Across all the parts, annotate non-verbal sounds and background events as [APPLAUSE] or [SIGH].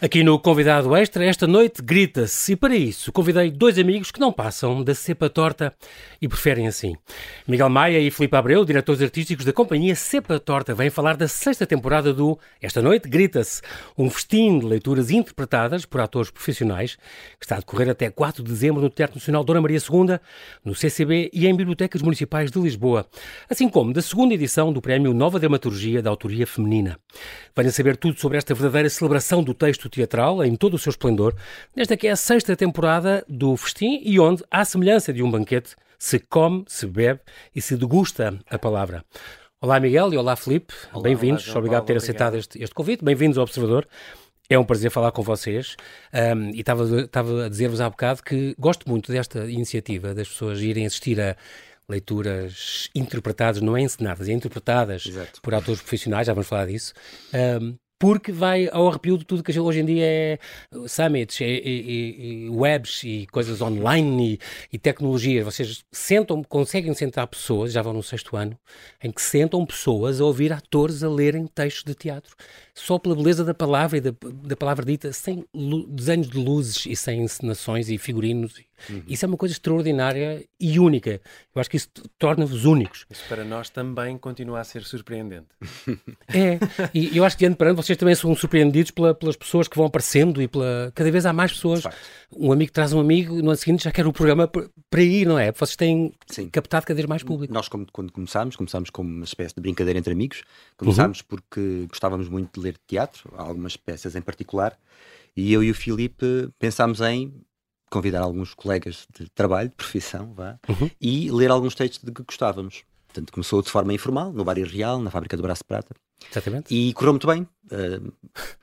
Aqui no Convidado Extra, esta noite grita-se, e para isso convidei dois amigos que não passam da cepa torta e preferem assim. Miguel Maia e Filipe Abreu, diretores artísticos da companhia Cepa Torta, vêm falar da sexta temporada do Esta Noite Grita-se, um festim de leituras interpretadas por atores profissionais, que está a decorrer até 4 de dezembro no Teatro Nacional Dona Maria II, no CCB e em bibliotecas municipais de Lisboa, assim como da segunda edição do Prémio Nova Dramaturgia da Autoria Feminina. Venha saber tudo sobre esta verdadeira celebração do texto teatral em todo o seu esplendor, nesta que é a sexta temporada do Festim e onde, à semelhança de um banquete, se come, se bebe e se degusta a palavra. Olá Miguel e olá Felipe, bem-vindos, obrigado por ter aceitado este, este convite, bem-vindos ao Observador. É um prazer falar com vocês um, e estava a dizer-vos há bocado que gosto muito desta iniciativa das pessoas irem assistir a leituras interpretadas, não é encenadas, é interpretadas Exato. por atores profissionais, já vamos falar disso. Um, porque vai ao arrepio de tudo que hoje em dia é summits, e, e, e webs e coisas online e, e tecnologias. Vocês sentam, conseguem sentar pessoas, já vão no sexto ano, em que sentam pessoas a ouvir atores a lerem textos de teatro, só pela beleza da palavra e da, da palavra dita, sem desenhos de luzes e sem encenações e figurinos Uhum. Isso é uma coisa extraordinária e única. Eu acho que isso torna-vos únicos. Isso para nós também continua a ser surpreendente. É, e eu acho que de ano para ano vocês também são surpreendidos pela, pelas pessoas que vão aparecendo e pela cada vez há mais pessoas. Um amigo traz um amigo no ano seguinte já quer o programa para ir, não é? Vocês têm Sim. captado cada vez mais público. Nós, quando começámos, começámos como uma espécie de brincadeira entre amigos. Começámos uhum. porque gostávamos muito de ler teatro, algumas peças em particular. E eu e o Filipe pensámos em convidar alguns colegas de trabalho, de profissão, vá, uhum. e ler alguns textos de que gostávamos. Portanto, começou de forma informal, no Bar Real, na Fábrica do Braço de Prata. Exatamente. E correu muito bem. Uh,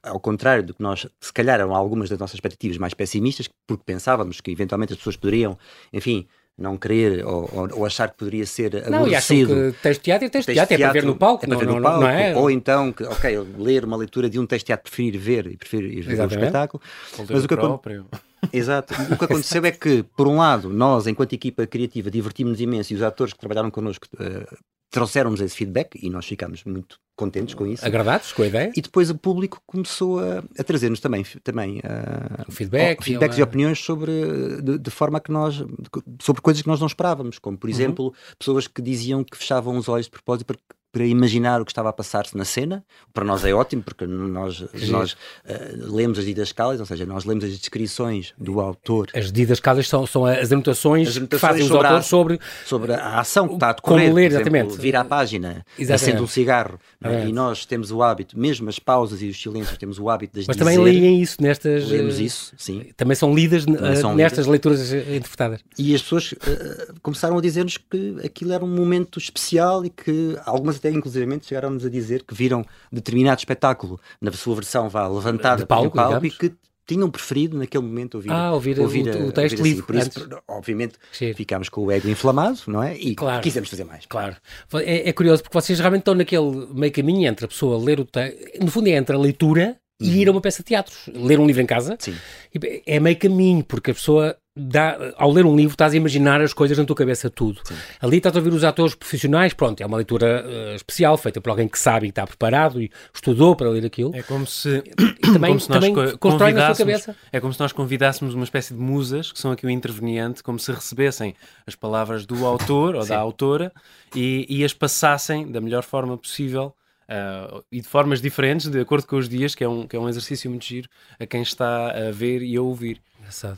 ao contrário do que nós, se calhar, eram algumas das nossas expectativas mais pessimistas, porque pensávamos que eventualmente as pessoas poderiam, enfim, não querer ou, ou, achar que poderia ser não, aborrecido. Não, e que texto de teatro é texto de teatro, é para ver no palco. É para ver no palco, não é? Ou então, que, ok, ler uma leitura de um texto de teatro, preferir ver e preferir ir ver o espetáculo. Mas o que próprio. Exato. O que aconteceu é que, por um lado, nós, enquanto equipa criativa, divertimos-nos imenso e os atores que trabalharam connosco uh, trouxeram-nos esse feedback e nós ficámos muito contentes com isso. Agradados com a ideia. E depois o público começou a, a trazer-nos também, também uh, feedback, feedbacks e, opiniões sobre de, de, forma que nós sobre coisas que nós não esperávamos, como por uhum. exemplo pessoas que diziam que fechavam os olhos de propósito porque para imaginar o que estava a passar-se na cena. Para nós é ótimo, porque nós, nós uh, lemos as didascálias, ou seja, nós lemos as descrições do autor. As didascálias são, são as anotações, as anotações que fazem os autores a, sobre, sobre a ação que está a decorrer. Como ler, exatamente. Exemplo, vira a página, acende um cigarro. É? E nós temos o hábito, mesmo as pausas e os silêncios, temos o hábito de Mas também leem isso nestas... Lemos isso, sim. Também são lidas também são nestas lidas. leituras interpretadas. E as pessoas uh, começaram a dizer-nos que aquilo era um momento especial e que algumas até inclusivamente chegaram-nos a dizer que viram determinado espetáculo na sua versão vá levantada de palco, palco e que tinham preferido naquele momento ouvir, ah, ouvir, ouvir o, o, texto ouvir assim. Por isso, obviamente, Sim. ficámos com o ego inflamado, não é? E claro. quisemos fazer mais. Claro. É, é, curioso porque vocês realmente estão naquele meio caminho entre a pessoa ler o texto, no fundo é entre a leitura e uhum. ir a uma peça de teatro. Ler um livro em casa Sim. é meio caminho, porque a pessoa dá, ao ler um livro estás a imaginar as coisas na tua cabeça tudo. Sim. Ali estás a ouvir os atores profissionais, pronto, é uma leitura uh, especial, feita por alguém que sabe e está preparado e estudou para ler aquilo. É como se, também, [COUGHS] como se nós também constrói na tua cabeça. É como se nós convidássemos uma espécie de musas, que são aqui o interveniente, como se recebessem as palavras do autor ou [COUGHS] Sim. da autora e, e as passassem da melhor forma possível Uh, e de formas diferentes, de acordo com os dias, que é um, que é um exercício muito giro a quem está a ver e a ouvir. Engraçado.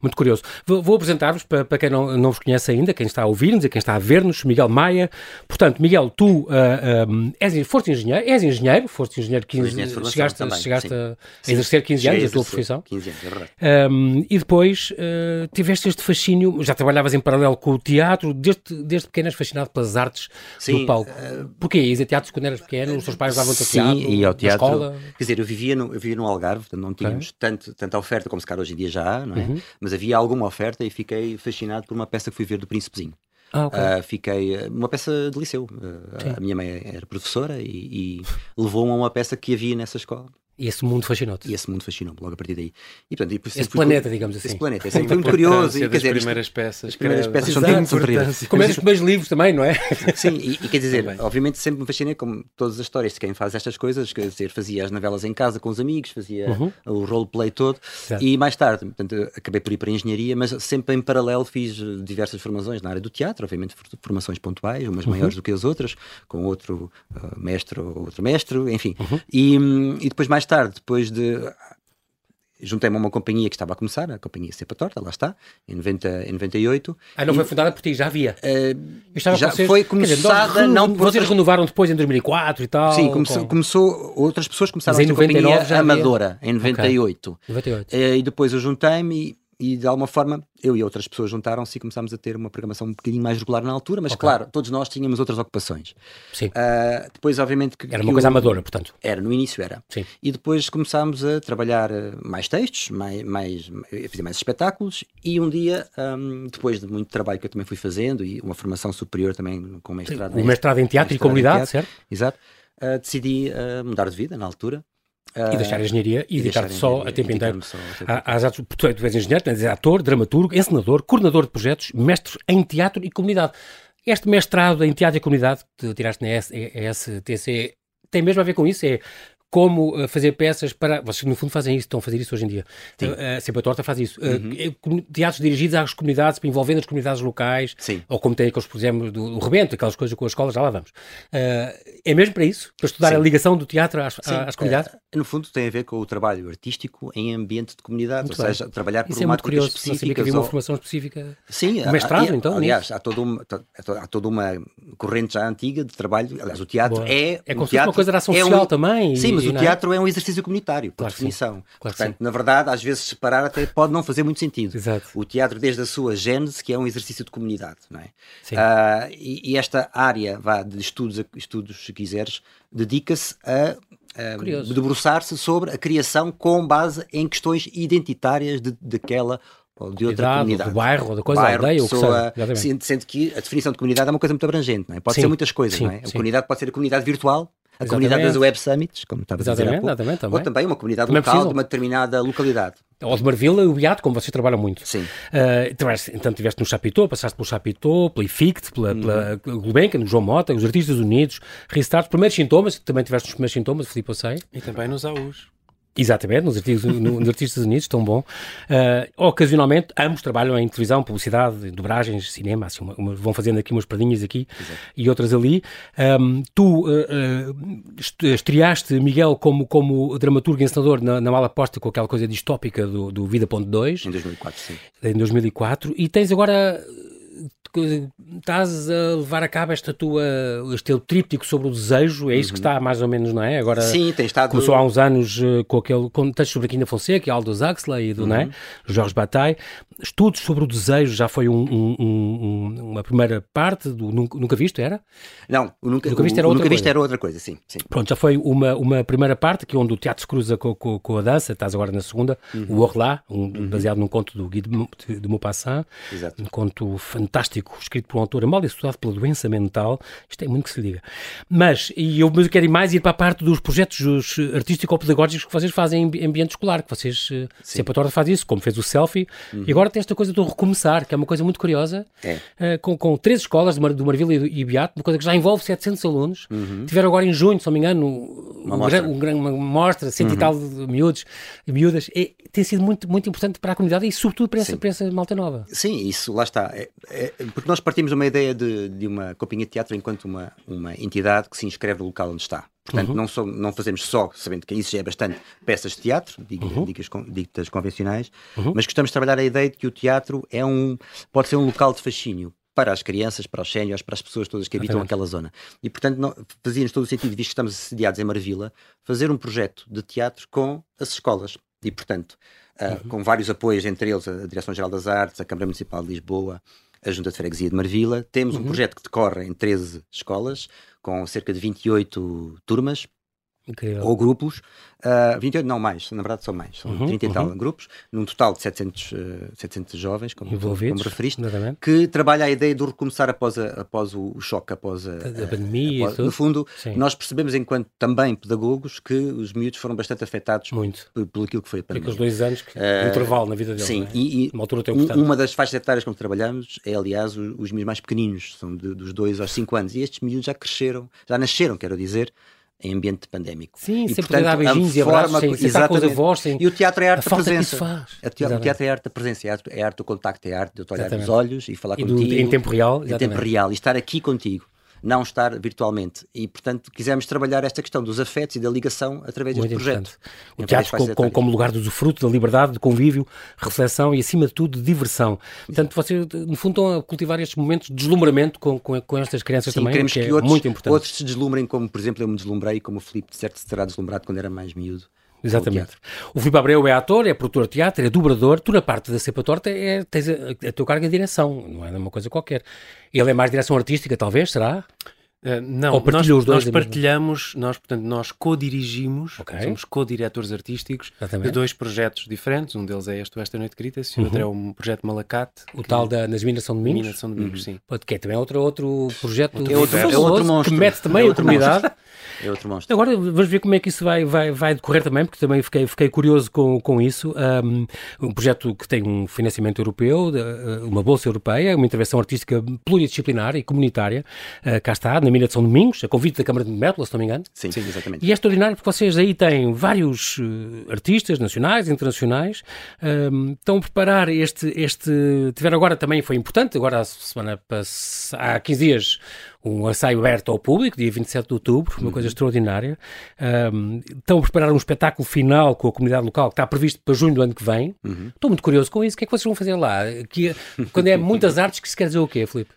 Muito curioso. Vou, vou apresentar-vos para, para, quem não, não vos conhece ainda, quem está a ouvir-nos e quem está a ver-nos, Miguel Maia. Portanto, Miguel, tu uh, um, és, foste engenheiro, és engenheiro, foste engenheiro 15 engenheiro chegaste, também, chegaste a, a exercer 15 anos a tua profissão. 15 anos, é verdade. Um, e depois uh, tiveste este fascínio, já trabalhavas em paralelo com o teatro, desde, desde pequeno és fascinado pelas artes sim, do palco. Uh, Porquê? Ias a teatro quando eras pequeno? Os teus pais davam-te teatro? Sim, e ao teatro. Escola? Quer dizer, eu vivia no, eu vivia no Algarve, portanto não tínhamos okay. tanto, tanta oferta como se calhar hoje em dia já há, não é? Uhum. Mas havia alguma oferta e fiquei fascinado por uma peça que fui ver do Príncipezinho. Ah, okay. uh, fiquei uh, uma peça de liceu. Uh, a minha mãe era professora e, e levou-me a uma peça que havia nessa escola. E esse mundo fascinou-te. E esse mundo fascinou-me logo a partir daí. E, portanto, e esse planeta, digamos assim. Esse planeta. É [LAUGHS] sempre muito curioso. E, quer dizer, primeiras peças. As primeiras peças são sempre terríveis. Como é os primeiros livros também, não é? [LAUGHS] Sim, e, e quer dizer, também. obviamente sempre me fascinei, como todas as histórias de quem faz estas coisas, quer dizer, fazia as novelas em casa com os amigos, fazia uhum. o roleplay todo. E mais tarde, portanto, acabei por ir para a engenharia, mas sempre em paralelo fiz diversas formações na área do teatro, obviamente formações pontuais, umas uhum. maiores do que as outras, com outro uh, mestre ou outro mestre, enfim. Uhum. E, e depois mais tarde, depois de juntei-me a uma companhia que estava a começar, a companhia Cepa Torta, lá está, em, 90, em 98. Ah, não e, foi fundada por ti, já havia? Uh, já vocês, foi começada, dizer, não por... Vocês renovaram depois em 2004 e tal? Sim, começou, com... começou outras pessoas começaram a ter companhia amadora, em 98. Okay. 98. Uh, e depois eu juntei-me e de alguma forma eu e outras pessoas juntaram-se e começámos a ter uma programação um bocadinho mais regular na altura, mas okay. claro, todos nós tínhamos outras ocupações. Sim. Uh, depois, obviamente, que. Era uma coisa amadora, portanto. Era, no início era. Sim. E depois começámos a trabalhar ah, mais textos, mais, mais, fazer mais espetáculos, e um dia, um, depois de muito trabalho que eu também fui fazendo e uma formação superior também com mestrado. Sim, o mestrado em teatro e comunidade, certo? Exato. Uh, decidi mudar de vida na altura e deixar a engenharia e, e dedicar-te só a tempo inteiro às artes. Tu és engenheiro, és ator, dramaturgo, encenador, coordenador de projetos, mestre em teatro e comunidade. Este mestrado em teatro e comunidade que tiraste na STC tem mesmo a ver com isso? É como uh, fazer peças para. Vocês, no fundo, fazem isso, estão a fazer isso hoje em dia. Uh, sempre a Torta faz isso. Uhum. teatros dirigidos às comunidades, envolvendo as comunidades locais, Sim. ou como tem aqueles, por exemplo, do, do Rebento, aquelas coisas com as escolas, já lá vamos. é mesmo para isso? Para estudar Sim. a ligação do teatro às, às comunidades? no fundo, tem a ver com o trabalho artístico em ambiente de comunidade, muito ou bem. seja, trabalhar por isso é muito curioso, específica. havia uma formação específica. Sim, um mestrado, há, então. Aliás, há toda, uma, há toda uma corrente já antiga de trabalho. Aliás, o teatro Boa. é. É como uma coisa da ação é social um, também. Sim, mas o é? teatro é um exercício comunitário, por claro definição. Claro Portanto, na verdade, às vezes separar até pode não fazer muito sentido. Exato. O teatro, desde a sua gênese, que é um exercício de comunidade, não é? Sim. Uh, e, e, esta área vá, de estudos, estudos, se quiseres, dedica-se a uh, debruçar-se sobre a criação com base em questões identitárias de, daquela ou de outra Idade, comunidade. do bairro, ou da coisa, bairro, aldeia, pessoa, que seja. Sendo que a definição de comunidade é uma coisa muito abrangente, não é? Pode sim, ser muitas coisas, sim, não é? A comunidade pode ser a comunidade virtual, a exatamente. comunidade das Web Summits, como estava a dizer há pouco, exatamente, também. ou também uma comunidade também local de uma determinada localidade. Ou de Marvila e o Beato, como vocês trabalham muito. Sim. Uh, então estiveste no Chapitão, passaste pelo Chapitão, pela IFICT, pela, uhum. pela Gulbenkian, no João Mota, os Artistas Unidos, Restart, primeiros sintomas, também tiveste os primeiros sintomas, Filipe, eu sei. E também nos AUs. Exatamente, nos Artistas, no, nos Artistas Unidos, tão bom. Uh, ocasionalmente, ambos trabalham em televisão, publicidade, dobragens, cinema, assim, uma, uma, vão fazendo aqui umas pradinhas aqui Exato. e outras ali. Um, tu uh, uh, estreaste, Miguel, como, como dramaturgo e encenador na, na mala posta com aquela coisa distópica do, do Vida.2. Em 2004, sim. Em 2004. E tens agora estás a levar a cabo esta tua, este teu tríptico sobre o desejo, é isso uhum. que está mais ou menos, não é? Agora Sim, tem estado... começou há uns anos uh, com aquele com textos sobre Aquina Fonseca, Aldo Huxley e do, uhum. não é? Jorge Bataille. Estudos sobre o desejo já foi um, um, um, uma primeira parte do Nunca, nunca Visto, era? Não, o Nunca, nunca Visto, era, o, outra nunca visto era outra coisa, sim, sim. Pronto, já foi uma, uma primeira parte que onde o teatro se cruza com, com, com a dança, estás agora na segunda, uhum. o Orlá, um, uhum. baseado num conto do Guy de, de, de Maupassant, Exato. um conto fantástico, escrito por um autor mal estudado pela doença mental, isto é muito que se diga. Mas, e eu, mas eu quero mais ir para a parte dos projetos artístico-pedagógicos que vocês fazem em ambiente escolar, que vocês, eh, Sim. sempre a Torta faz isso, como fez o selfie, uhum. e agora tem esta coisa do recomeçar, que é uma coisa muito curiosa, é. uh, com, com três escolas de, Mar, do Marvila e, e Beato, uma coisa que já envolve 700 alunos, uhum. tiveram agora em junho, se não me engano, uma um, mostra, um, uma mostra, cento uhum. e tal de miúdos, miúdas, e tem sido muito, muito importante para a comunidade e sobretudo para essa, para essa malta nova. Sim, isso, lá está. É, é, porque nós partimos de uma ideia de, de uma companhia de teatro enquanto uma, uma entidade que se inscreve no local onde está. Portanto, uhum. não, não fazemos só, sabendo que isso já é bastante, peças de teatro, uhum. ditas convencionais, uhum. mas gostamos de trabalhar a ideia de que o teatro é um, pode ser um local de fascínio para as crianças, para os séniores, para as pessoas todas que habitam aquela zona. E, portanto, fazia-nos todo o sentido, visto que estamos assediados em Marvila, fazer um projeto de teatro com as escolas. E, portanto, uh, com vários apoios, entre eles a Direção-Geral das Artes, a Câmara Municipal de Lisboa, a Junta de Freguesia de Marvila. Temos uhum. um projeto que decorre em 13 escolas, com cerca de 28 turmas. Incrível. ou grupos, uh, ah, 28 não mais, na verdade são mais, são uhum, 30 e tal uhum. grupos, num total de 700, uh, 700 jovens, como, como referiste, exatamente. que trabalha a ideia de recomeçar após, a, após o, choque, após a, a, a pandemia. Após, no fundo, Sim. nós percebemos, enquanto também pedagogos, que os miúdos foram bastante afetados Muito. Por, por aquilo que foi a pandemia. Aqueles dois anos, que, uh, intervalo na vida deles. Sim, é? e, e uma, altura uma das faixas etárias com que trabalhamos é, aliás, os, os miúdos mais pequeninos, são de, dos 2 aos 5 anos, e estes miúdos já cresceram, já nasceram, quero dizer, em ambiente pandémico. Sim, e, sempre portanto, dar beijinhos e abraços, sem, exatamente. com voz. Sem... E o teatro é arte a da presença. O teatro, é arte da presença, é arte, é arte do contacto, é arte de eu te olhar exatamente. nos olhos e falar e contigo. Do, em tempo real. Exatamente. Em tempo real e estar aqui contigo não estar virtualmente. E, portanto, quisemos trabalhar esta questão dos afetos e da ligação através deste Muito projeto. O teatro com, como lugar do usufruto, da liberdade, de convívio, reflexão e, acima de tudo, de diversão. Portanto, vocês, no fundo, estão a cultivar estes momentos de deslumbramento com, com, com estas crianças Sim, também, queremos que, é que outros, muito importante. outros se deslumbrem, como, por exemplo, eu me deslumbrei, como o Filipe, de certo, se terá deslumbrado quando era mais miúdo. Exatamente. O Filipe Abreu é ator, é produtor de teatro, é dobrador. Tu, na parte da cepa torta, é, tens a, a tua carga de direção, não é uma coisa qualquer. Ele é mais direção artística, talvez, será? Uh, não, nós, nós partilhamos, nós, portanto, nós co-dirigimos, okay. somos co-diretores artísticos Exatamente. de dois projetos diferentes. Um deles é este, Esta Noite Grita, e o outro é o projeto Malacate. O tal da nas Minas São Domingos? Minas São Domingos, uhum. sim. Pode, que é também outro, outro projeto é outro, é outro monstro. que mete também é a comunidade. [LAUGHS] É outro monstro. Agora vamos ver como é que isso vai, vai, vai decorrer também, porque também fiquei, fiquei curioso com, com isso. Um, um projeto que tem um financiamento europeu, uh, uma bolsa europeia, uma intervenção artística pluridisciplinar e comunitária. Uh, cá está, na Mina de São Domingos, a convite da Câmara de Métola, se não me engano. Sim, sim, exatamente. E é extraordinário porque vocês aí têm vários uh, artistas nacionais, internacionais, um, estão a preparar este, este. Tiveram agora também, foi importante, agora a semana há 15 dias um ensaio aberto ao público, dia 27 de outubro, uma uhum. coisa extraordinária. Um, estão a preparar um espetáculo final com a comunidade local que está previsto para junho do ano que vem. Uhum. Estou muito curioso com isso. O que é que vocês vão fazer lá? Que, quando é [LAUGHS] muitas artes, que se quer dizer o quê, Filipe?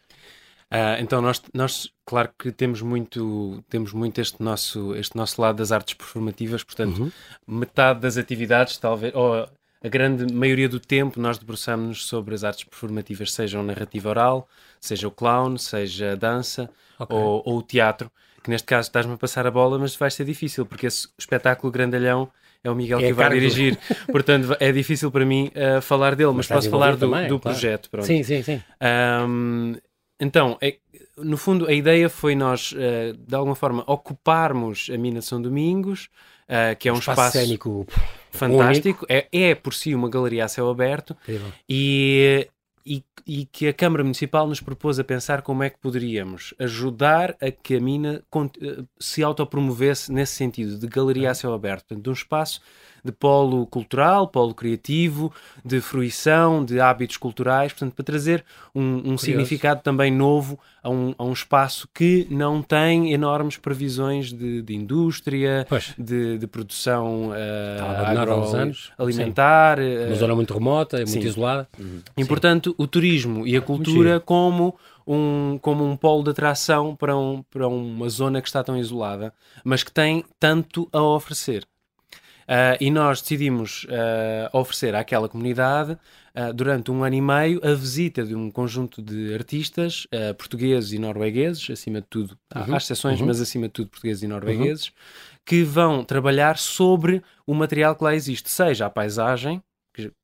Uh, então nós, nós, claro que temos muito, temos muito este nosso, este nosso lado das artes performativas, portanto, uhum. metade das atividades, talvez, ou a grande maioria do tempo nós debruçamos-nos sobre as artes performativas, sejam narrativa oral, seja o clown, seja a dança okay. ou, ou, o teatro, que neste caso estás-me a passar a bola, mas vai ser difícil, porque esse espetáculo grandalhão é o Miguel é que vai dirigir, [LAUGHS] portanto é difícil para mim uh, falar dele, mas, mas posso falar do, também, do claro. projeto. Pronto. Sim, sim, sim. Um, então, é, no fundo, a ideia foi nós, uh, de alguma forma, ocuparmos a Mina São Domingos, uh, que é um, um espaço, espaço cénico fantástico. É, é, por si uma galeria a céu aberto e, e, e, que a Câmara Municipal nos propôs a pensar como é que poderíamos ajudar a que a mina eh, se autopromovesse nesse sentido, de galeria a céu aberto, portanto, de um espaço de polo cultural, polo criativo, de fruição, de hábitos culturais, portanto, para trazer um, um significado também novo a um, a um, espaço que não tem enormes previsões de, de indústria, de, de, produção uh, agroalimentar. Uh, Uma zona muito remota, muito sim. isolada. Uhum. E, portanto, o turismo e a cultura como um, como um polo de atração para, um, para uma zona que está tão isolada, mas que tem tanto a oferecer. Uh, e nós decidimos uh, oferecer àquela comunidade, uh, durante um ano e meio, a visita de um conjunto de artistas portugueses e noruegueses, acima de tudo, uhum. há exceções, uhum. mas acima de tudo portugueses e noruegueses, uhum. que vão trabalhar sobre o material que lá existe, seja a paisagem,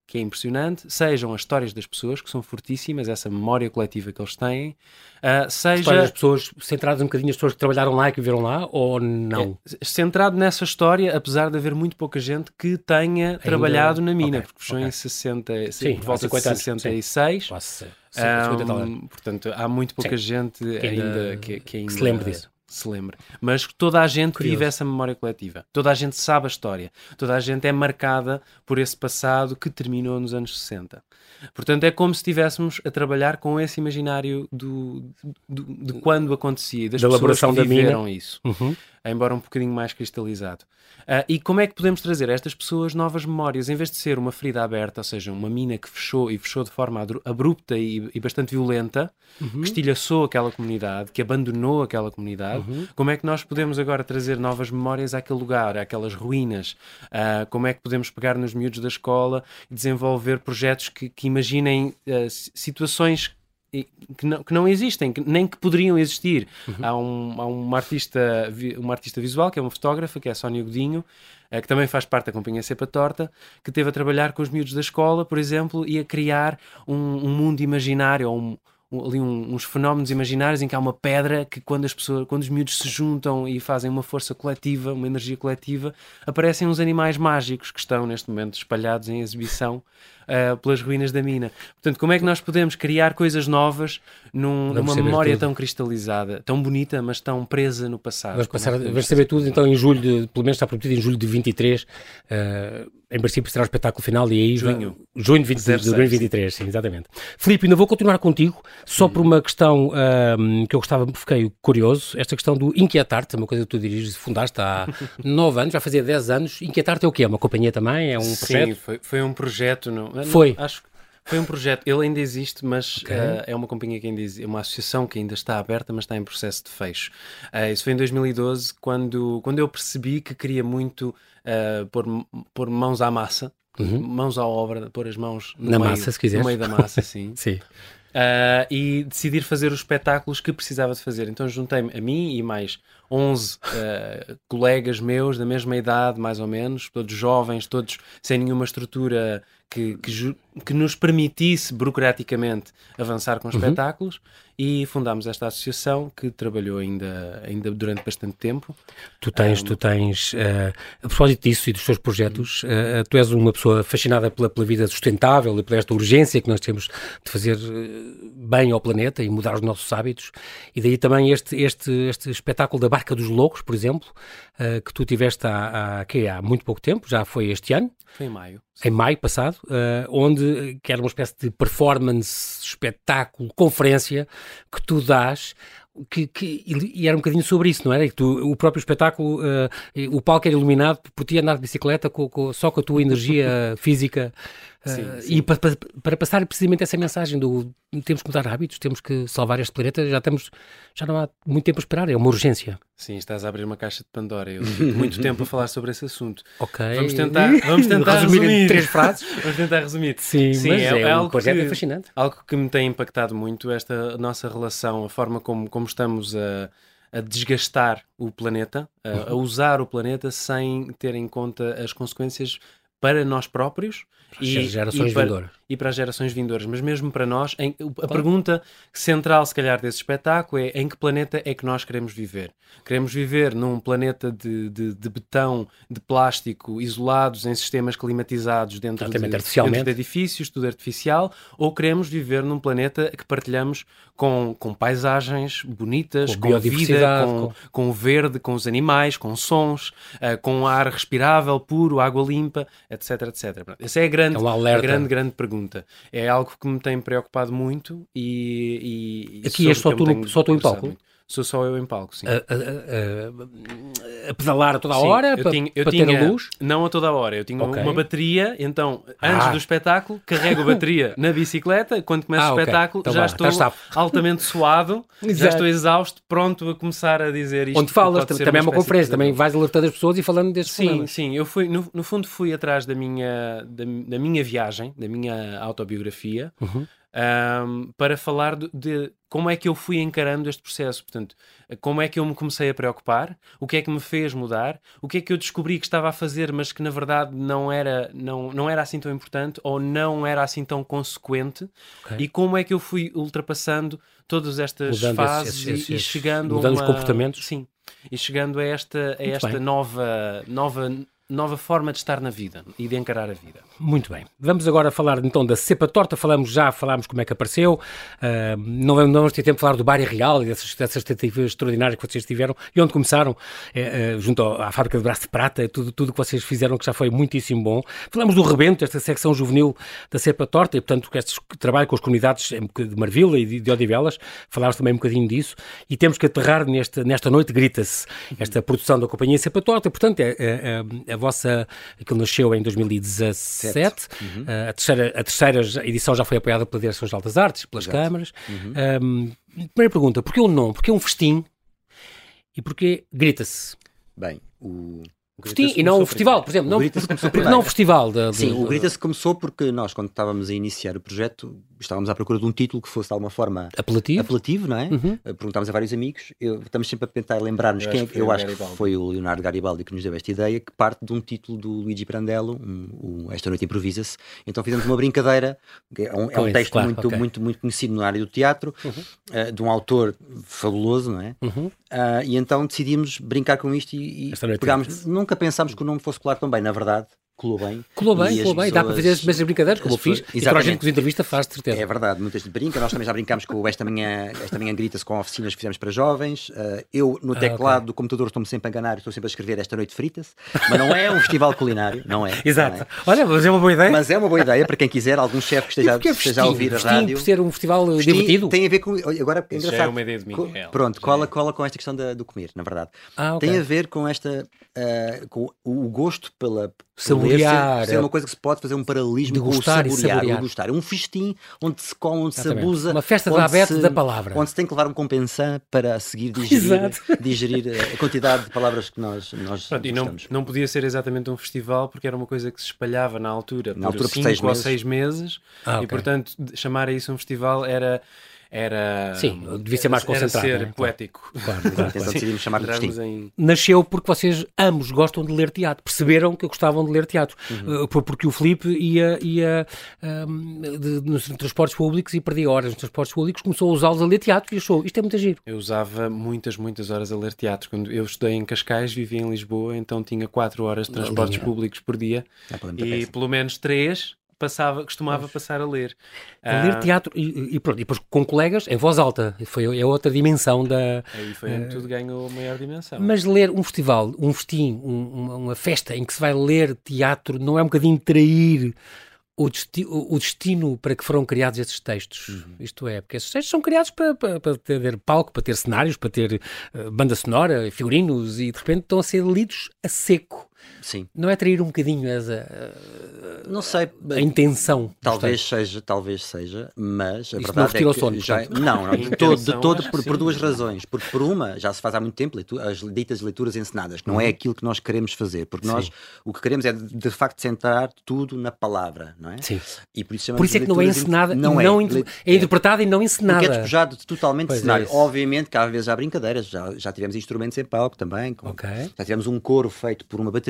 que é impressionante, sejam as histórias das pessoas, que são fortíssimas, essa memória coletiva que eles têm, uh, seja... Histórias das pessoas, centradas um bocadinho nas pessoas que trabalharam lá e que viveram lá, ou não? É, centrado nessa história, apesar de haver muito pouca gente que tenha Ainda... trabalhado na mina, okay, porque fechou okay. em 60, Sim, por volta de 66. Quase, um, portanto, há muito pouca Sim. gente que ainda, ainda, que, que ainda... se lembre disso se lembre. Mas toda a gente Curioso. vive essa memória coletiva. Toda a gente sabe a história. Toda a gente é marcada por esse passado que terminou nos anos 60. Portanto, é como se estivéssemos a trabalhar com esse imaginário do, do de quando acontecia, das da pessoas que viveram da isso. Uhum. Embora um bocadinho mais cristalizado. Uh, e como é que podemos trazer a estas pessoas novas memórias? Em vez de ser uma ferida aberta, ou seja, uma mina que fechou e fechou de forma abrupta e, e bastante violenta, uhum. que estilhaçou aquela comunidade, que abandonou aquela comunidade, uhum. como é que nós podemos agora trazer novas memórias àquele lugar, àquelas ruínas? Uh, como é que podemos pegar nos miúdos da escola e desenvolver projetos que, que imaginem uh, situações que, não, que não existem, que, nem que poderiam existir. Uhum. Há, um, há uma, artista, uma artista visual, que é uma fotógrafa, que é a Sónia Godinho, eh, que também faz parte da Companhia Cepa Torta, que teve a trabalhar com os miúdos da escola, por exemplo, e a criar um, um mundo imaginário, ou um, ali um, uns fenómenos imaginários em que há uma pedra que quando as pessoas, quando os miúdos se juntam e fazem uma força coletiva, uma energia coletiva, aparecem uns animais mágicos que estão neste momento espalhados em exibição uh, [LAUGHS] pelas ruínas da mina. Portanto, como é que nós podemos criar coisas novas num, numa memória tudo. tão cristalizada, tão bonita, mas tão presa no passado? Vamos, passar, é vamos saber tudo então em julho, de, pelo menos está prometido em julho de 23. Uh, em princípio será o espetáculo final e aí junho, junho 20, 06, de 2023, sim, exatamente. Filipe, ainda vou continuar contigo, só por uma questão que eu gostava, fiquei curioso, esta questão do Inquietar-te, é uma coisa que tu diriges, fundaste há [LAUGHS] 9 anos, já fazia 10 anos. Inquietar-te é o quê? É uma companhia também? É um projeto? Sim, foi, foi um projeto. Não, foi? Não, acho que foi um projeto, ele ainda existe, mas okay. uh, é uma companhia que ainda existe, é uma associação que ainda está aberta, mas está em processo de fecho. Uh, isso foi em 2012, quando, quando eu percebi que queria muito uh, pôr, pôr mãos à massa, uhum. mãos à obra, pôr as mãos no, Na meio, massa, se quiseres. no meio da massa, sim. [LAUGHS] sim. Uh, e decidir fazer os espetáculos que precisava de fazer. Então juntei-me a mim e mais 11 uh, colegas meus da mesma idade, mais ou menos, todos jovens, todos sem nenhuma estrutura que, que, que nos permitisse burocraticamente avançar com uhum. espetáculos e fundámos esta associação que trabalhou ainda, ainda durante bastante tempo. Tu tens, um, tu tens uh, a propósito disso e dos teus projetos, uh, tu és uma pessoa fascinada pela, pela vida sustentável e pela esta urgência que nós temos de fazer bem ao planeta e mudar os nossos hábitos e daí também este, este, este espetáculo da Barca dos Loucos, por exemplo, uh, que tu tiveste há, há, que, há muito pouco tempo, já foi este ano. Foi em maio. Em maio passado, uh, onde que era uma espécie de performance, espetáculo, conferência que tu dás que, que, e era um bocadinho sobre isso, não era? Que tu, o próprio espetáculo, uh, o palco era iluminado por ti andar de bicicleta com, com, só com a tua energia [LAUGHS] física Sim, uh, sim. E para, para, para, passar precisamente essa mensagem do temos que mudar hábitos, temos que salvar este planeta, já estamos, já não há muito tempo a esperar, é uma urgência. Sim, estás a abrir uma caixa de Pandora. Eu muito [LAUGHS] tempo a falar sobre esse assunto. Ok. Vamos tentar, vamos [LAUGHS] tentar resumir, resumir. em três frases. [LAUGHS] vamos tentar resumir. Sim, Sim é, é, é algo que, é fascinante. Algo que me tem impactado muito, esta nossa relação, a forma como, como estamos a a desgastar o planeta, a, a, uhum. usar o planeta sem ter em conta as consequências para nós próprios e, gerações e, para, vindouras. e para as gerações vindouras. Mas mesmo para nós, em, a claro. pergunta central, se calhar, desse espetáculo é em que planeta é que nós queremos viver? Queremos viver num planeta de, de, de betão, de plástico, isolados em sistemas climatizados dentro de, dentro de edifícios, tudo artificial, ou queremos viver num planeta que partilhamos com, com paisagens bonitas, com, com vida, com, com... com o verde, com os animais, com sons, uh, com ar respirável, puro, água limpa, etc, etc. Essa é a grande, é um a grande, grande pergunta. É algo que me tem preocupado muito e... e Aqui é só tu, só tu em palco? Muito. Sou só eu em palco, sim. A, a, a, a pedalar a toda a hora para, ter a luz? Não a toda a hora. Eu tinha okay. uma bateria, então, antes ah. do espetáculo, carrego a bateria [LAUGHS] na bicicleta. Quando começa ah, o espetáculo, okay. então, já estou [LAUGHS] altamente suado, já estou exausto, pronto a começar a dizer isto. Onde falas, também é uma conferência, também vais alertando as pessoas e falando destes Sim, problemas. sim. Eu fui, no, no, fundo, fui atrás da minha, da, da minha viagem, da minha autobiografia. Uhum um, para falar de, de, como é que eu fui encarando este processo. Portanto, como é que eu me comecei a preocupar, o que é que me fez mudar, o que é que eu descobri que estava a fazer, mas que na verdade não era, não, não era assim tão importante ou não era assim tão consequente, okay. e como é que eu fui ultrapassando todas estas mudando fases esses, esses, e, e, chegando mudando a uma, os comportamentos. Sim, e chegando a esta, a esta nova, nova nova forma de estar na vida e de encarar a vida. Muito bem. Vamos agora falar então da cepa torta. Falamos já, falámos como é que apareceu. Uh, não, não vamos ter tempo de falar do Bar Real e dessas, dessas tentativas extraordinárias que vocês tiveram e onde começaram, é, uh, junto à fábrica de braço de prata, tudo, tudo que vocês fizeram que já foi muitíssimo bom. Falamos do Rebento, esta secção juvenil da cepa torta e, portanto, que este trabalho com as comunidades de Marvila e de, de Odivelas. Falámos também um bocadinho disso e temos que aterrar nesta, nesta noite, grita-se, esta produção da companhia cepa torta. Portanto, é, é, é a vossa. Aquilo nasceu em 2017. Uhum. Uh, a, terceira, a terceira edição já foi apoiada pela Direção Geral das Artes, pelas Exato. câmaras. Uhum. Um, primeira pergunta: porquê o não? Porquê um festim? E porquê grita-se? Bem, o, Festim, e não o festival, por exemplo. Não, não o festival. Da, Sim, o Grita-se começou porque nós, quando estávamos a iniciar o projeto, estávamos à procura de um título que fosse de alguma forma apelativo, apelativo não é? Uhum. Eh, perguntámos a vários amigos, eu, estamos sempre a tentar lembrar-nos quem é que eu acho que foi o Leonardo Garibaldi que nos deu esta ideia, que parte de um título do Luigi Brandello, um, um Esta Noite Improvisa-se. Então fizemos uma brincadeira, é um, é um texto claro, muito, okay. muito, muito conhecido na área do teatro, uhum. uh, de um autor fabuloso, não é? Uhum. Uh, e então decidimos brincar com isto e, e pegámos. Nunca pensámos que o nome fosse colar tão bem, na verdade colou bem. Colou bem, colou bem. Dá para fazer as mesmas brincadeiras, como eu fiz, exatamente. e toda a gente que os entrevista faz, de certeza. É verdade, muita gente brinca. Nós também já brincámos com esta manhã, esta manhã grita-se com oficinas que fizemos para jovens. Uh, eu, no teclado ah, okay. do computador, estou-me sempre a enganar, estou sempre a escrever esta noite frita-se, mas não é um festival culinário, não é. Exato. Não é. Olha, mas é uma boa ideia. Mas é uma boa ideia para quem quiser, algum chefe que esteja, esteja a ouvir a rádio. por ser um festival vestim, divertido? Tem a ver com. Agora, é engraçado. é uma ideia de Miguel. Pronto, cola, é. cola com esta questão da, do comer, na verdade. Ah, okay. Tem a ver com esta. Uh, com o gosto pela. Saborear. Ser, ser uma coisa que se pode fazer um paralelismo de gostar com o saborear, e saborear. É um festim onde se come, onde Exatamente. se abusa. Uma festa da aberta da palavra. Onde se tem que levar um compensant para seguir [LAUGHS] digerir, digerir eh, a quantidade de palavras que nós, nós Pronto, e não, não podia ser exatamente um festival porque era uma coisa que se espalhava na altura na por altura cinco por seis ou meses. seis meses ah, e okay. portanto chamar a isso um festival era era. Sim, devia ser mais concentrado. Era ser né? poético. Claro, claro, claro. então decidimos chamar de em... Nasceu porque vocês ambos gostam de ler teatro. Perceberam que gostavam de ler teatro. Uhum. Uh, porque o Felipe ia, ia um, de, nos transportes públicos e perdia horas nos transportes públicos, começou a usá-los a ler teatro e achou isto é muito giro. Eu usava muitas, muitas horas a ler teatro. Quando eu estudei em Cascais, vivia em Lisboa, então tinha 4 horas de transportes públicos por dia e pelo menos 3 passava, costumava passar a ler. A ler ah, teatro e, e, pronto, e depois com colegas em voz alta. Foi, é outra dimensão da. Aí foi onde uh, tudo ganhou maior dimensão. Mas ler um festival, um festim, um, uma, uma, festa em que se vai ler teatro não é um bocadinho trair. O, desti o destino para que foram criados esses textos. Uhum. Isto é, porque esses textos são criados para, para, para ter palco, para ter cenários, para ter uh, banda sonora, figurinos, e de repente estão a ser lidos a seco. Sim. Não é trair um bocadinho essa. Não sei. A intenção. Talvez seja, talvez seja, mas a Isto verdade não é que sono, já, não, não, [LAUGHS] de todo, de todo por, por, duas razões. Porque por uma, já se faz há muito tempo as ditas leituras ensinadas, que não é uhum. aquilo que nós queremos fazer, porque nós o que queremos é de facto centrar tudo na palavra, não é? Sim. E por isso, por isso é que não é ensinada, não, é, não é, é interpretada e não ensinada. Porque é despojado totalmente pois de cenário. É Obviamente que às vezes há brincadeiras, já, já tivemos instrumentos em palco também, com, okay. já tivemos um coro feito por uma bateria,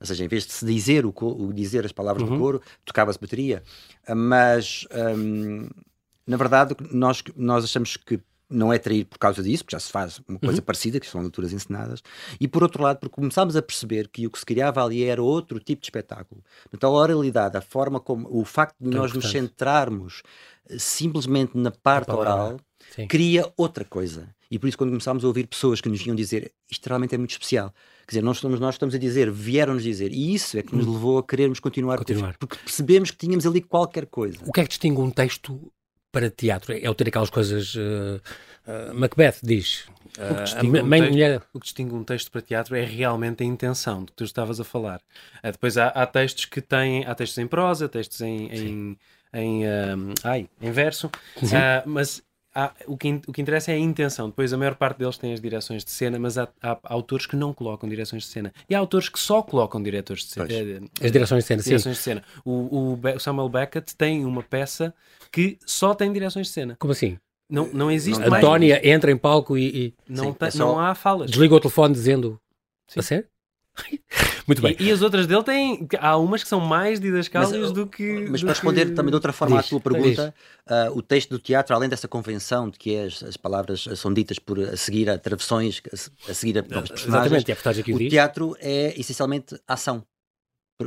ou seja, em vez de se dizer, o, o dizer as palavras uhum. do coro, tocava-se bateria. Mas, hum, na verdade, nós, nós achamos que não é trair por causa disso, porque já se faz uma coisa uhum. parecida, que são leituras ensinadas, e por outro lado, porque começámos a perceber que o que se criava ali era outro tipo de espetáculo. Então, a oralidade, a forma como, o facto de nós nos centrarmos eh, simplesmente na parte oral, Sim. cria outra coisa. E por isso, quando começámos a ouvir pessoas que nos vinham dizer isto realmente é muito especial, quer dizer, nós estamos, nós estamos a dizer, vieram-nos dizer, e isso é que nos hum. levou a querermos continuar, continuar. porque percebemos que tínhamos ali qualquer coisa. O que é que distingue um texto para teatro? É o ter aquelas coisas. Uh, uh, Macbeth diz. O, que distingue um texto, mulher... o que distingue um texto para teatro é realmente a intenção de que tu estavas a falar. depois há, há, textos que têm. Há textos em prosa, textos em. em em, ai, em verso, mas há, o, que, o que interessa é a intenção. Depois, a maior parte deles tem as direções de cena, mas há, há autores que não colocam direções de cena. E há autores que só colocam diretores de cena. Eh, as direções de cena, direções sim. De cena. O, o, Samuel Beckett tem uma peça que só tem direções de cena. Como assim? Não, não existe não, mais. Antónia entra em palco e. e... Não, sim, é só... não há falas. Desliga o telefone dizendo. Sim. A sério? [LAUGHS] Muito bem. E, e, as outras dele têm. Há umas que são mais didascálias do que. Mas do para responder que... também de outra forma diz, à tua pergunta, uh, o texto do teatro, além dessa convenção de que as, as palavras são ditas por a seguir a travessões, a, a seguir a próprios personagens, Exatamente, é o teatro é essencialmente ação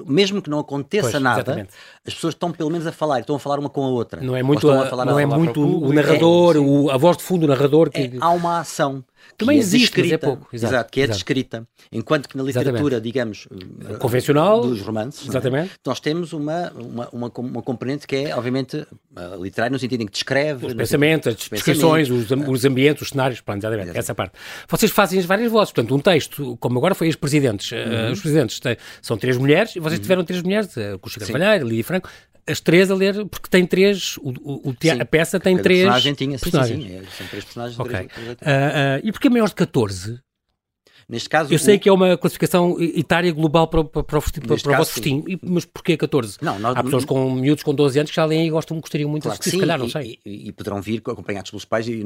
mesmo que não aconteça pois, nada, exatamente. as pessoas estão pelo menos a falar, estão a falar uma com a outra. Não é muito, a, a não é muito o narrador, é, o, a voz de fundo do narrador. Que... É, há uma ação também é existe, descrita, mas é pouco. Exato, exato que é exato. descrita. Enquanto que na literatura, Exatamente. digamos, eh, convencional, dos romances, é? Exatamente. É? nós temos uma, uma, uma, uma, componente que é, obviamente, literária, no sentido em que descreve os pensamentos, as descrições, os, os, ambientes, os cenários, pronto, exatamente, exatamente, essa parte. Vocês fazem as várias vozes, portanto, um texto, como agora foi os presidentes, eh, uhum. uh, os presidentes têm, são três mulheres, e vocês uhum. tiveram três mulheres, uh, Cuxa Carvalheiro, Lídia Franco, as três a ler, porque tem três, o, o, o a peça tem três. personagem tinha, sim, personagens. sim, sim, é, são três personagens. Ok. Três, uh, uh, e porque é maior de 14? Neste caso, eu sei o... que é uma classificação etária global para, para, para, o, para, para o vosso festim, mas porquê 14? Não, nós, Há pessoas com miúdos com 12 anos que já leem e gostam, gostariam muito claro de assistir, se calhar, não sei. E, e, poderão vir acompanhados pelos pais e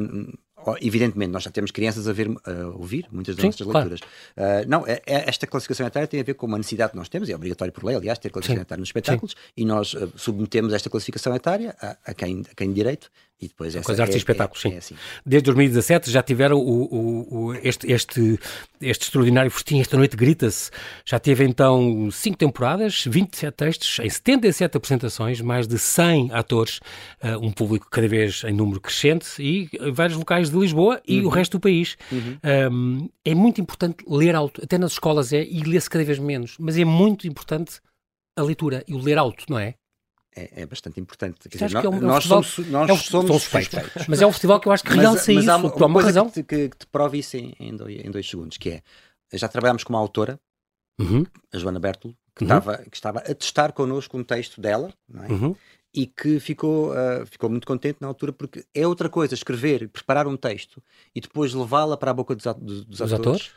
evidentemente, nós já temos crianças a, ver, a ouvir muitas das Sim, nossas claro. leituras. Uh, não, é, é, esta classificação etária tem a ver com uma necessidade que nós temos, é obrigatório por lei, aliás, ter classificação Sim. etária nos espetáculos, Sim. e nós uh, submetemos esta classificação etária a, a, quem, a quem de direito e depois essa com as artes é, e espetáculos, é, sim. É assim. Desde 2017 já tiveram o, o, o, este, este, este extraordinário festim, esta noite grita-se. Já teve então cinco temporadas, 27 textos, em 77 apresentações, mais de 100 atores, uh, um público cada vez em número crescente e vários locais de Lisboa e uhum. o resto do país. Uhum. Um, é muito importante ler alto, até nas escolas é, e lê-se cada vez menos, mas é muito importante a leitura e o ler alto, não é? É, é bastante importante. Dizer, nós, é um, nós festival, somos, nós é um, somos suspeitos. Mas é um festival que eu acho que realça mas, isso, há uma, por uma razão. Que, que, que te prove isso em, em, dois, em, dois, segundos, que é, já trabalhámos com uma autora, uhum. a Joana Bertolo, que, uhum. estava, que estava a testar connosco um texto dela, é? uhum. e que ficou, uh, ficou muito contente na altura, porque é outra coisa escrever, preparar um texto e depois levá-la para a boca dos, dos, dos atores, atores?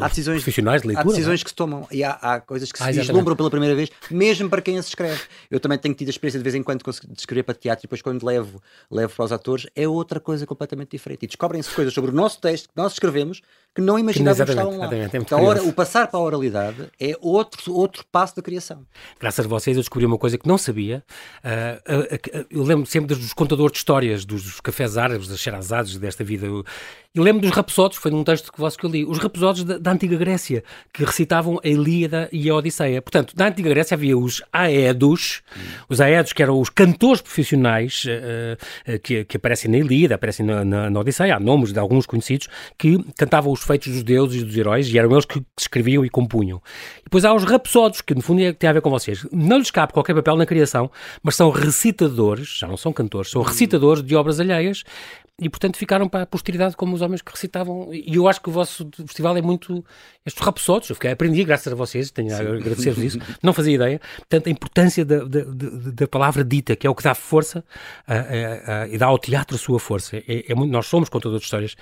Há decisões, profissionais de leitura. Há decisões é? que se tomam e há, há coisas que se ah, vislumbram pela primeira vez, mesmo para quem as escreve. Eu também tenho tido a experiência de vez em quando de escrever para teatro e depois quando levo, levo para os atores é outra coisa completamente diferente. E descobrem-se coisas sobre o nosso texto que nós escrevemos que não imaginávamos que estavam lá. É então, hora, o passar para a oralidade é outro, outro passo da criação. Graças a vocês eu descobri uma coisa que não sabia. Uh, uh, uh, eu lembro sempre dos contadores de histórias, dos, dos cafés árabes, das xerazades desta vida. Eu lembro dos rapsódios, foi num texto que vosso que eu li, os rapsódios da, da, antiga Grécia, que recitavam a Ilíada e a Odisseia. Portanto, na antiga Grécia havia os aedos, hum. os aedos que eram os cantores profissionais que, que, aparecem na Ilíada, aparecem na, na, na Odisseia, há nomes de alguns conhecidos, que cantavam os feitos dos deuses e dos heróis, e eram eles que escreviam e compunham. E depois há os rapsódios, que no fundo é, tem a ver com vocês. Não lhes cabe qualquer papel na criação, mas são recitadores, já não são cantores, são recitadores de obras alheias, e portanto ficaram para a posteridade como os homens que recitavam. E eu acho que o vosso festival é muito. Estes rapsódios, eu fiquei, aprendi graças a vocês, tenho a agradecer-vos isso, [LAUGHS] não fazia ideia. Portanto, a importância da, da, da, palavra dita, que é o que dá força e dá ao teatro a sua força. É, é muito, nós somos contadores de histórias,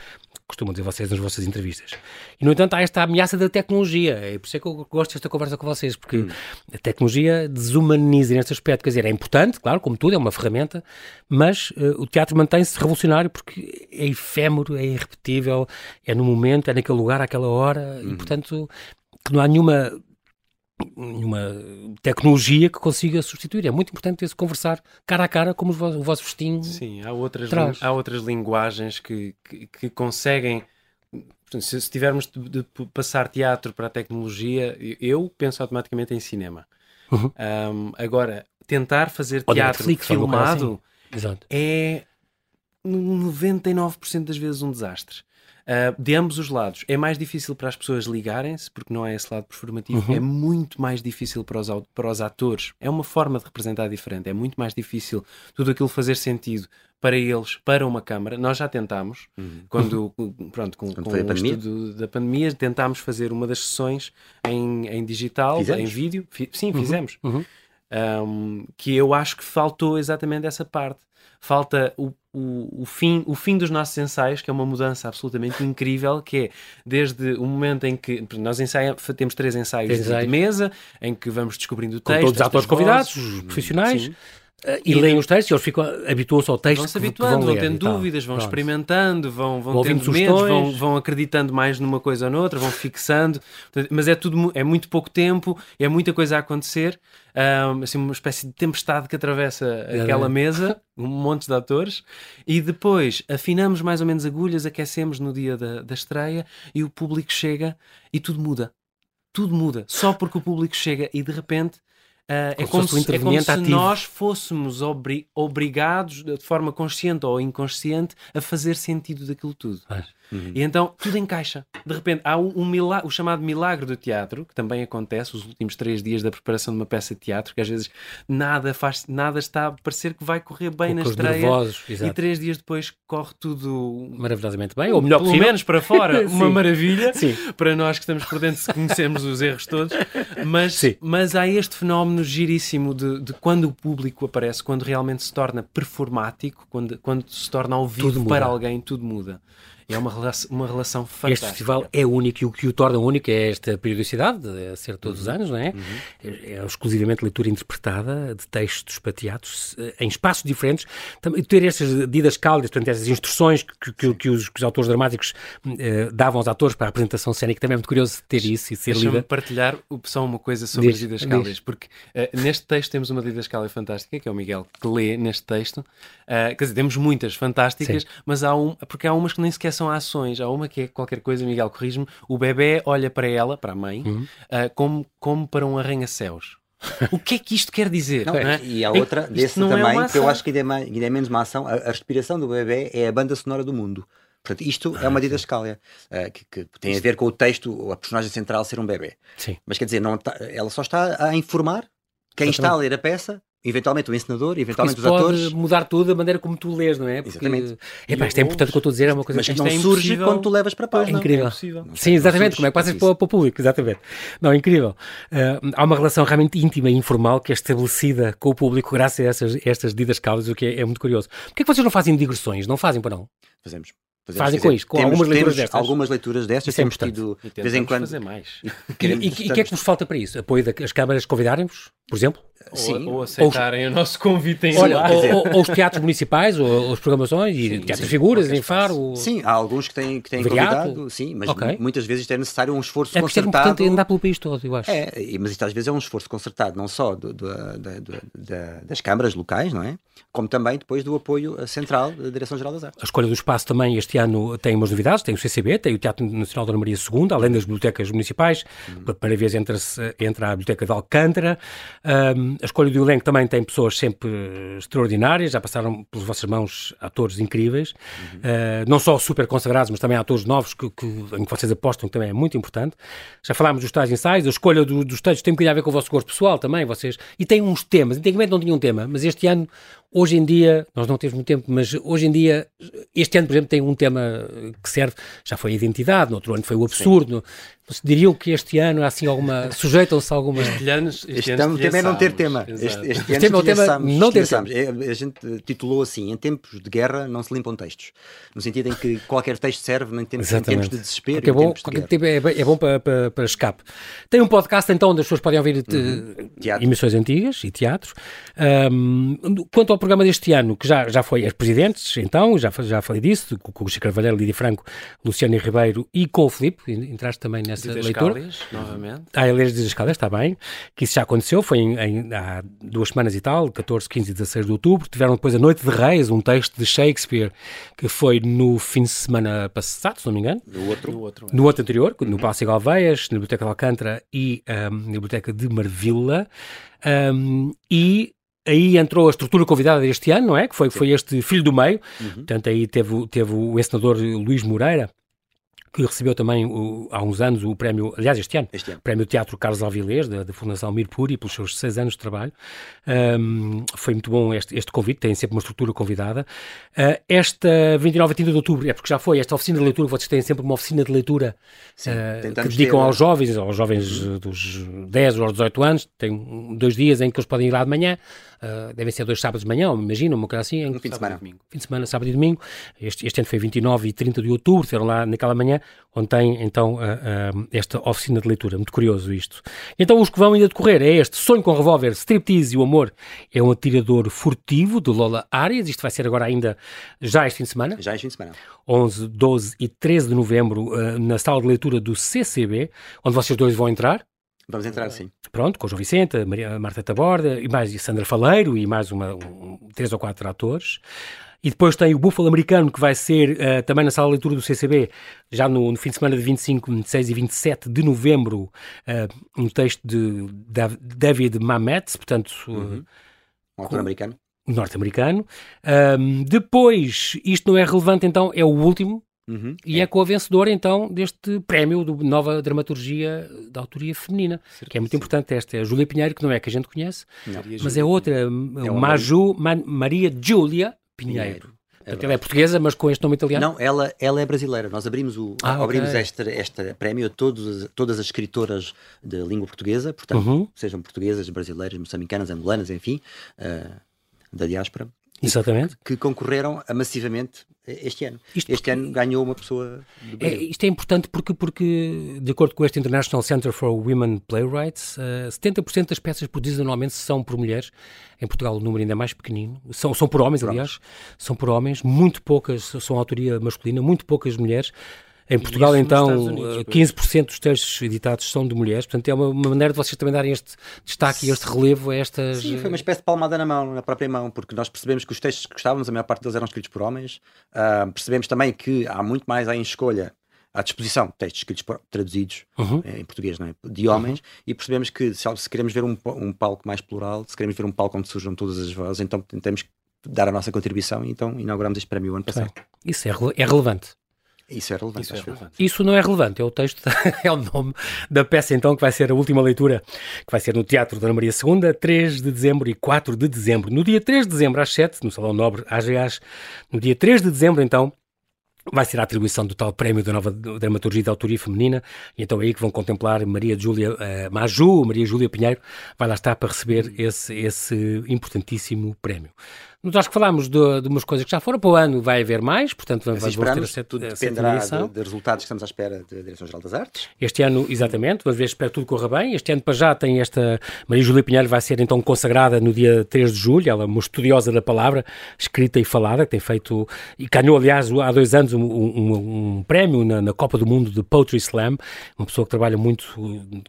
costumam dizer vocês nas vossas entrevistas. E, no entanto, há esta ameaça da tecnologia. É por isso é que eu gosto desta conversa com vocês, porque hum. a tecnologia desumaniza neste aspecto. Quer dizer, é importante, claro, como tudo, é uma ferramenta, mas uh, o teatro mantém-se revolucionário porque é efêmero, é irrepetível, é no momento, é naquele lugar, àquela hora, hum. e, portanto, que não há nenhuma nenhuma tecnologia que consiga substituir. É muito importante esse conversar cara a cara, como o vosso festinho Sim, há outras, há outras linguagens que, que, que conseguem. Se, se tivermos de, de, passar teatro para a tecnologia, eu penso automaticamente em cinema. Uhum. Um, agora, tentar fazer teatro Netflix, filmado assim. é 99% das vezes um desastre. Uh, de ambos os lados. É mais difícil para as pessoas ligarem-se, porque não é esse lado performativo. Uhum. É muito mais difícil para os, para os atores. É uma forma de representar diferente. É muito mais difícil tudo aquilo fazer sentido para eles, para uma câmara. Nós já tentámos, uhum. quando, pronto, com, com o pandemia? estudo da pandemia, tentámos fazer uma das sessões em, em digital, fizemos? em vídeo. Fi, sim, uhum. fizemos. Um, que eu acho que faltou exatamente essa parte. Falta o o, o, fim, o fim dos nossos ensaios, que é uma mudança absolutamente incrível, que é desde o momento em que nós ensaia, temos três ensaios de, de, mesa, em que vamos descobrindo o texto. Com todos os atores convidados, profissionais. Sim. Uh, e, e leem os textos, eles ficam, habituam-se ao texto. Vão-se habituando, vão, vão tendo dúvidas, vão Pronto. experimentando, vão, vão tendo medos, vão, vão acreditando mais numa coisa ou noutra, vão fixando. Mas é tudo é muito pouco tempo, é muita coisa a acontecer. Um, assim, uma espécie de tempestade que atravessa é, aquela mesa, um monte de atores, e depois afinamos mais ou menos agulhas, aquecemos no dia da, da estreia e o público chega e tudo muda. Tudo muda. Só porque o público chega e de repente Uh, é, como se, é como se nós fôssemos obri obrigados, de forma consciente ou inconsciente, a fazer sentido daquilo tudo. Uhum. E então tudo encaixa. De repente há um, um milagre, o chamado milagre do teatro, que também acontece os últimos três dias da preparação de uma peça de teatro, que às vezes nada faz, nada está a parecer que vai correr bem na estreia. Nervosos, e três dias depois corre tudo maravilhosamente bem, ou melhor pelo possível. menos para fora, [LAUGHS] uma maravilha Sim. para nós que estamos por dentro se conhecemos os erros todos. Mas, mas há este fenómeno giríssimo de, de, quando o público aparece, quando realmente se torna performático, quando, quando se torna ao vivo para alguém, tudo muda. E é uma, relação, uma relação fantástica. Este festival é único e o que o torna único é esta periodicidade, a ser todos uhum. os anos, não é? Uhum. É, é exclusivamente leitura interpretada de textos para teatros eh, em espaços diferentes. Ter estas didascálias, portanto, essas instruções que, que, que, os, que os, autores dramáticos eh, davam aos atores para a apresentação cénica, também é muito curioso ter isso e ser lida. partilhar só uma coisa sobre diz, as didascálias, porque uh, neste texto temos uma didascália fantástica, que é o Miguel que lê neste texto. Uh, quer dizer, temos muitas fantásticas, Sim. mas há um, porque há umas que nem sequer são ações. Há uma que é qualquer coisa, Miguel, corrige-me, o bebê olha para ela, para a mãe, uhum. uh, como, como para um arranha-céus. O que é que isto quer dizer? Não, é? E a outra, isto desse é também, é que eu acho que ainda é, mais, ainda é menos uma ação, a, a, respiração do bebê é a banda sonora do mundo. Portanto, isto ah, é uma ah, didascália uh, que, que, tem a ver com o texto, a personagem central ser um bebê. Sim. Mas quer dizer, não tá, ela só está a informar quem Exatamente. está a ler a peça eventualmente o encenador, eventualmente os pode atores. pode mudar tudo a maneira como tu lês, não é? Porque, exatamente. Epá, isto é importante o que eu estou a dizer, é uma coisa mas que não é surge quando tu levas para a página. É incrível. É Sim, exatamente, como é que passas para, para, o público, exatamente. Não, é incrível. Uh, há uma relação realmente íntima e informal que é estabelecida com o público graças a essas, estas didas causas, o que é, é muito curioso. Porquê é que vocês não fazem digressões? Não fazem para não? Fazemos. Fazemos, Fazem com isto, com temos, algumas leituras destas. Algumas leituras destas, temos tido de vez em quando. fazer mais. E o que é que vos falta para isso? Apoio das câmaras convidarem-vos, por exemplo? Sim. Ou, ou aceitarem ou, o nosso convite em Olha, ou, ou, os teatros municipais, ou as programações, e sim, teatro de figuras, em Faro. Sim, há alguns que têm, que têm convidado, sim, mas okay. muitas vezes isto é necessário um esforço é concertado. É importante andar pelo país todo, eu acho. É, mas isto às vezes é um esforço concertado, não só do, do, do, das câmaras locais, não é? Como também depois do apoio central da Direção-Geral das Artes. A escolha do espaço também este ano tem umas novidades, tem o CCB, tem o Teatro Nacional Dona Maria II, além das bibliotecas municipais, hum. para vez entra, entra a Biblioteca de Alcântara, um, a escolha do elenco também tem pessoas sempre extraordinárias, já passaram pelas vossas mãos atores incríveis, uhum. uh, não só super consagrados, mas também atores novos que, que, em que vocês apostam, que também é muito importante. Já falámos dos tais ensaios, a escolha do, dos textos tem um bocadinho a ver com o vosso gosto pessoal também, vocês, e tem uns temas, antigamente não tinha um tema, mas este ano Hoje em dia, nós não temos muito tempo, mas hoje em dia, este ano, por exemplo, tem um tema que serve, já foi a identidade, no outro ano foi o absurdo. Sim. Vocês diriam que este ano há assim alguma. [LAUGHS] sujeitam-se a alguma. Este ano, este, este ano tema é não ter tema. Este, este, este ano tema, é tema não ter tema. É, a gente titulou assim: em tempos de guerra não se limpam textos. No sentido em que qualquer texto serve em tempos, em tempos de desespero. Porque é bom, qualquer tempo é, é bom para, para, para, escape. Tem um podcast então onde as pessoas podem ouvir uhum. emissões antigas e teatros. Um, quanto ao programa deste ano, que já, já foi as presidentes, então, já, já falei disso, com o Chico Carvalheiro, Lídia Franco, Luciano Ribeiro e com o Filipe, entraste também nessa de leitura. Escaldes, novamente. Ah, a ler das escalas, está bem, que isso já aconteceu, foi em, em, há duas semanas e tal, 14, 15 e 16 de outubro, tiveram depois a Noite de Reis, um texto de Shakespeare, que foi no fim de semana passado, se não me engano. No outro. No outro, no outro anterior, uhum. no Palácio Galveias, na Biblioteca de Alcântara e um, na Biblioteca de Marvila. Um, e aí entrou a estrutura convidada deste ano, não é? Que foi, foi este Filho do Meio. Uhum. Portanto, aí teve, teve o encenador Luís Moreira, que recebeu também o, há uns anos o prémio, aliás, este ano, este ano. o prémio Teatro Carlos Alvilés, da, da Fundação Mirpuri, pelos seus seis anos de trabalho. Um, foi muito bom este, este convite, tem sempre uma estrutura convidada. Uh, esta 29 a 30 de outubro, é porque já foi esta oficina de leitura, vocês têm sempre uma oficina de leitura Sim, uh, que dedicam ter... aos jovens, aos jovens dos 10 ou 18 anos, tem dois dias em que eles podem ir lá de manhã, uh, devem ser dois sábados de manhã, imagino, uma coisa assim. Um fim de semana. Fim de semana, sábado e domingo. Este, este ano foi 29 e 30 de outubro, estiveram lá naquela manhã, onde tem então uh, uh, esta oficina de leitura. Muito curioso isto. Então os que vão ainda decorrer é este Sonho com Revólver, Striptease e o Amor é um atirador furtivo de Lola Arias. Isto vai ser agora ainda já este fim de semana. Já este fim de semana. 11, 12 e 13 de novembro na sala de leitura do CCB, onde vocês dois vão entrar. Vamos entrar, sim. Pronto, com o João Vicente, Maria, Marta Taborda, e mais Sandra Faleiro, e mais uma, um, três ou quatro atores. E depois tem o Búfalo Americano, que vai ser uh, também na sala de leitura do CCB, já no, no, fim de semana de 25, 26 e 27 de novembro, uh, um texto de David Mamet, portanto... Uhum. Um autor americano. Norte-americano. Um, depois, isto não é relevante, então, é o último, Uhum, e é. é. com a vencedora, então, deste prémio de nova dramaturgia da autoria feminina, que é muito importante. Esta é a Júlia Pinheiro, que não é que a gente conhece, não. mas é outra, é Maju, Maria Júlia Pinheiro. Pinheiro. É Portanto, ela é portuguesa, mas com este nome italiano? Não, ela, ela é brasileira. Nós abrimos, o, ah, abrimos okay. este, este prémio a todos, todas as escritoras de língua portuguesa, portanto, uhum. sejam portuguesas, brasileiras, moçambicanas, angolanas, enfim, uh, da diáspora. Exatamente. Que, concorreram massivamente este ano. Isto este porque... ano ganhou uma pessoa. É, isto é importante porque, porque, de acordo com este International Center for Women Playwrights, uh, 70% das peças produzidas anualmente são por mulheres. Em Portugal o número ainda é mais pequenino. São, são por homens, aliás. São por homens. Muito poucas são autoria masculina, muito poucas mulheres. Em Portugal, então, Unidos, 15% dos textos editados são de mulheres, portanto é uma, uma, maneira de vocês também darem este destaque e este relevo a estas... Sim, foi uma espécie de palmada na mão, na própria mão, porque nós percebemos que os textos que gostávamos, a maior parte deles eram escritos por homens, uh, percebemos também que há muito mais em escolha à disposição textos escritos por, traduzidos uhum. Eh, em português não é? de homens uhum. e percebemos que se, se queremos ver um, um, palco mais plural, se queremos ver um palco onde surjam todas as vozes, então tentamos dar a nossa contribuição e então inauguramos este prémio o ano passado. Isso é, é relevante. Isso é relevante. Isso, é relevante. Isso não é relevante, é o texto, [LAUGHS] é o nome da peça então que vai ser a última leitura, que vai ser no Teatro Dona Maria II, 3 de dezembro e 4 de dezembro. No dia 3 de dezembro às 7, no Salão Nobre AGAs, no dia 3 de dezembro então, vai ser a atribuição do tal prémio da nova dramaturgia de autoria feminina, e então é aí que vão contemplar Maria Júlia uh, Maju, Maria Júlia Pinheiro, vai lá estar para receber esse, esse importantíssimo prémio. Nós acho que falámos de, de, umas coisas que já foram para o ano, vai haver mais, portanto vamos, vamos ter tudo dependerá de, de, resultados que estamos à espera da Direção-Geral das Artes. Este ano, exatamente, vamos ver, espero que tudo corra bem. Este ano para já tem esta, Maria Júlia Pinheiro vai ser então consagrada no dia 3 de julho, ela é uma estudiosa da palavra, escrita e falada, que tem feito, e ganhou aliás há dois anos um, um, um prémio na, na, Copa do Mundo de Poetry Slam, uma pessoa que trabalha muito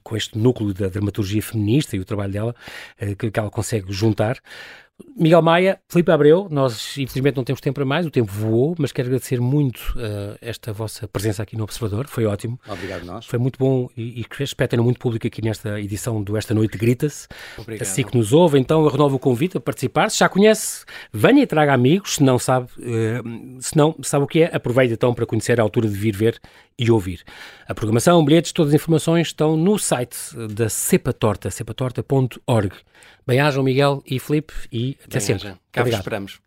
com este núcleo da dramaturgia feminista e o trabalho dela, eh, que, que ela consegue juntar. Miguel Maia, Felipe Abreu, nós infelizmente não temos tempo para mais, o tempo voou, mas quero agradecer muito uh, esta vossa presença aqui no Observador, foi ótimo. Obrigado nós. Foi muito bom e, e espero muito público aqui nesta edição do Esta Noite Grita-se. Obrigado. Assim que nos ouve, então eu renovo o convite a participar. Se já conhece, venha e traga amigos, se não sabe, uh, se não sabe o que é, aproveite então para conhecer a altura de vir ver e ouvir. A programação, bilhetes, todas as informações estão no site da Cepa Torta, cepatorta.org. Bem-ajam, Miguel e Felipe, e até Bem sempre. Cá esperamos.